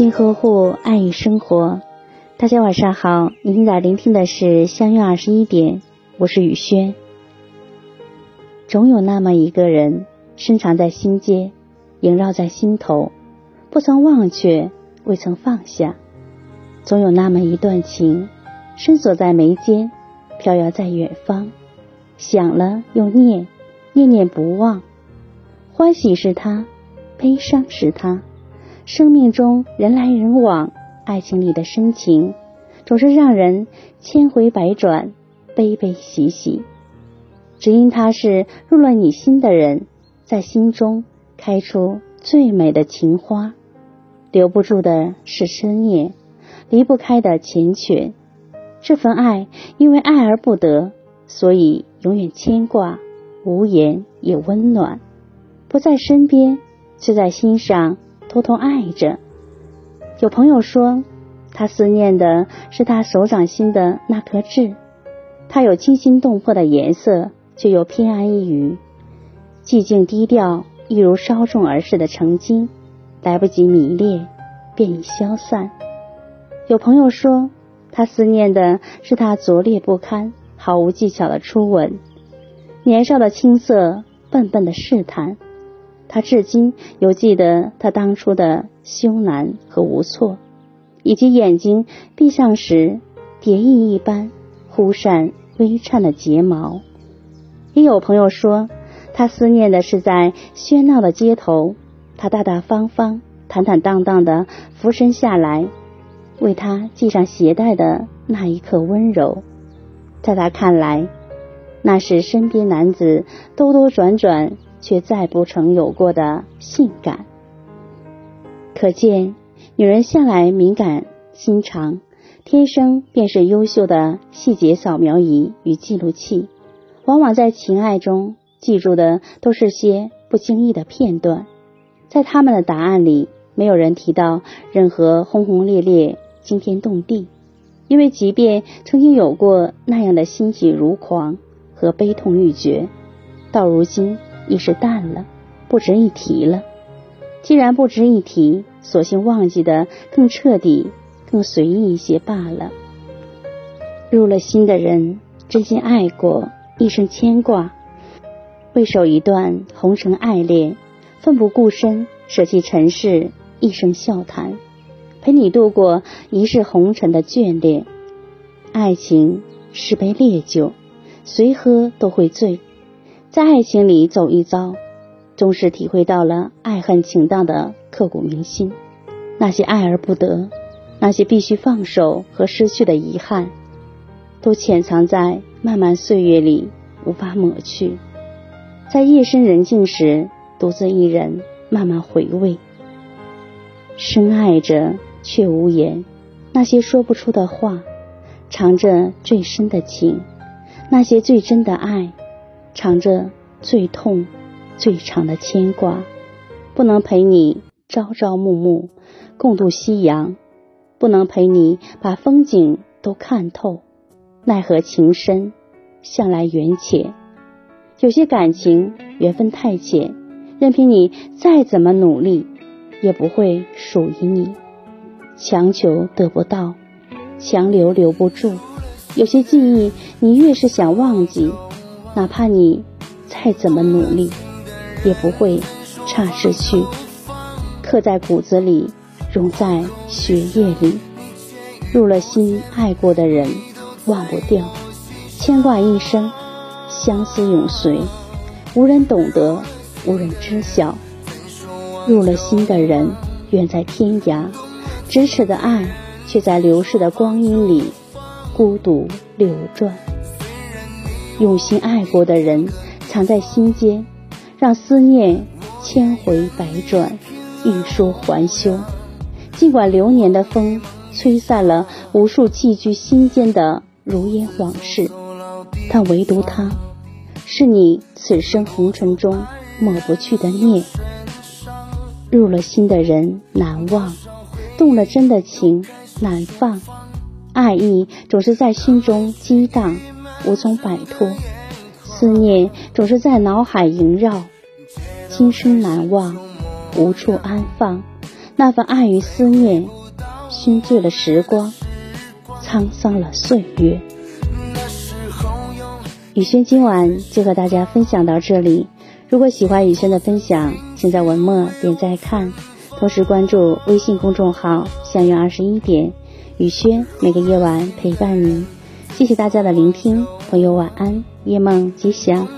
心呵护爱与生活。大家晚上好，您正在聆听的是相约二十一点，我是雨轩。总有那么一个人，深藏在心间，萦绕在心头，不曾忘却，未曾放下。总有那么一段情，深锁在眉间，飘摇在远方，想了又念，念念不忘。欢喜是他，悲伤是他，生命中人来人往。爱情里的深情，总是让人千回百转、悲悲喜喜。只因他是入了你心的人，在心中开出最美的情花。留不住的是思念，离不开的缱绻。这份爱，因为爱而不得，所以永远牵挂，无言也温暖。不在身边，却在心上偷偷爱着。有朋友说，他思念的是他手掌心的那颗痣，它有惊心动魄的颜色，却又偏安一隅，寂静低调，一如稍纵而逝的曾经，来不及迷恋，便已消散。有朋友说，他思念的是他拙劣不堪、毫无技巧的初吻，年少的青涩，笨笨的试探。他至今犹记得他当初的羞赧和无措，以及眼睛闭上时蝶翼一般忽闪微颤的睫毛。也有朋友说，他思念的是在喧闹的街头，他大大方方、坦坦荡荡的俯身下来，为他系上鞋带的那一刻温柔。在他看来，那是身边男子兜兜转转。却再不曾有过的性感，可见女人向来敏感心肠，天生便是优秀的细节扫描仪与记录器，往往在情爱中记住的都是些不经意的片段，在他们的答案里，没有人提到任何轰轰烈烈、惊天动地，因为即便曾经有过那样的欣喜如狂和悲痛欲绝，到如今。已是淡了，不值一提了。既然不值一提，索性忘记的更彻底、更随意一些罢了。入了心的人，真心爱过，一生牵挂；回首一段红尘爱恋，奋不顾身，舍弃尘世，一生笑谈，陪你度过一世红尘的眷恋。爱情是杯烈酒，随喝都会醉。在爱情里走一遭，终是体会到了爱恨情荡的刻骨铭心。那些爱而不得，那些必须放手和失去的遗憾，都潜藏在漫漫岁月里，无法抹去。在夜深人静时，独自一人慢慢回味。深爱着却无言，那些说不出的话，藏着最深的情，那些最真的爱。藏着最痛、最长的牵挂，不能陪你朝朝暮暮共度夕阳，不能陪你把风景都看透。奈何情深，向来缘浅。有些感情缘分太浅，任凭你再怎么努力，也不会属于你。强求得不到，强留留不住。有些记忆，你越是想忘记。哪怕你再怎么努力，也不会差失去，刻在骨子里，融在血液里。入了心爱过的人，忘不掉，牵挂一生，相思永随。无人懂得，无人知晓。入了心的人，远在天涯，咫尺的爱，却在流逝的光阴里，孤独流转。用心爱过的人，藏在心间，让思念千回百转，欲说还休。尽管流年的风吹散了无数寄居心间的如烟往事，但唯独他，是你此生红尘中抹不去的念。入了心的人难忘，动了真的情难放，爱意总是在心中激荡。无从摆脱，思念总是在脑海萦绕，今生难忘，无处安放。那份爱与思念，熏醉了时光，沧桑了岁月。雨轩今晚就和大家分享到这里。如果喜欢雨轩的分享，请在文末点再看，同时关注微信公众号“相约二十一点”，雨轩每个夜晚陪伴您。谢谢大家的聆听，朋友晚安，夜梦吉祥。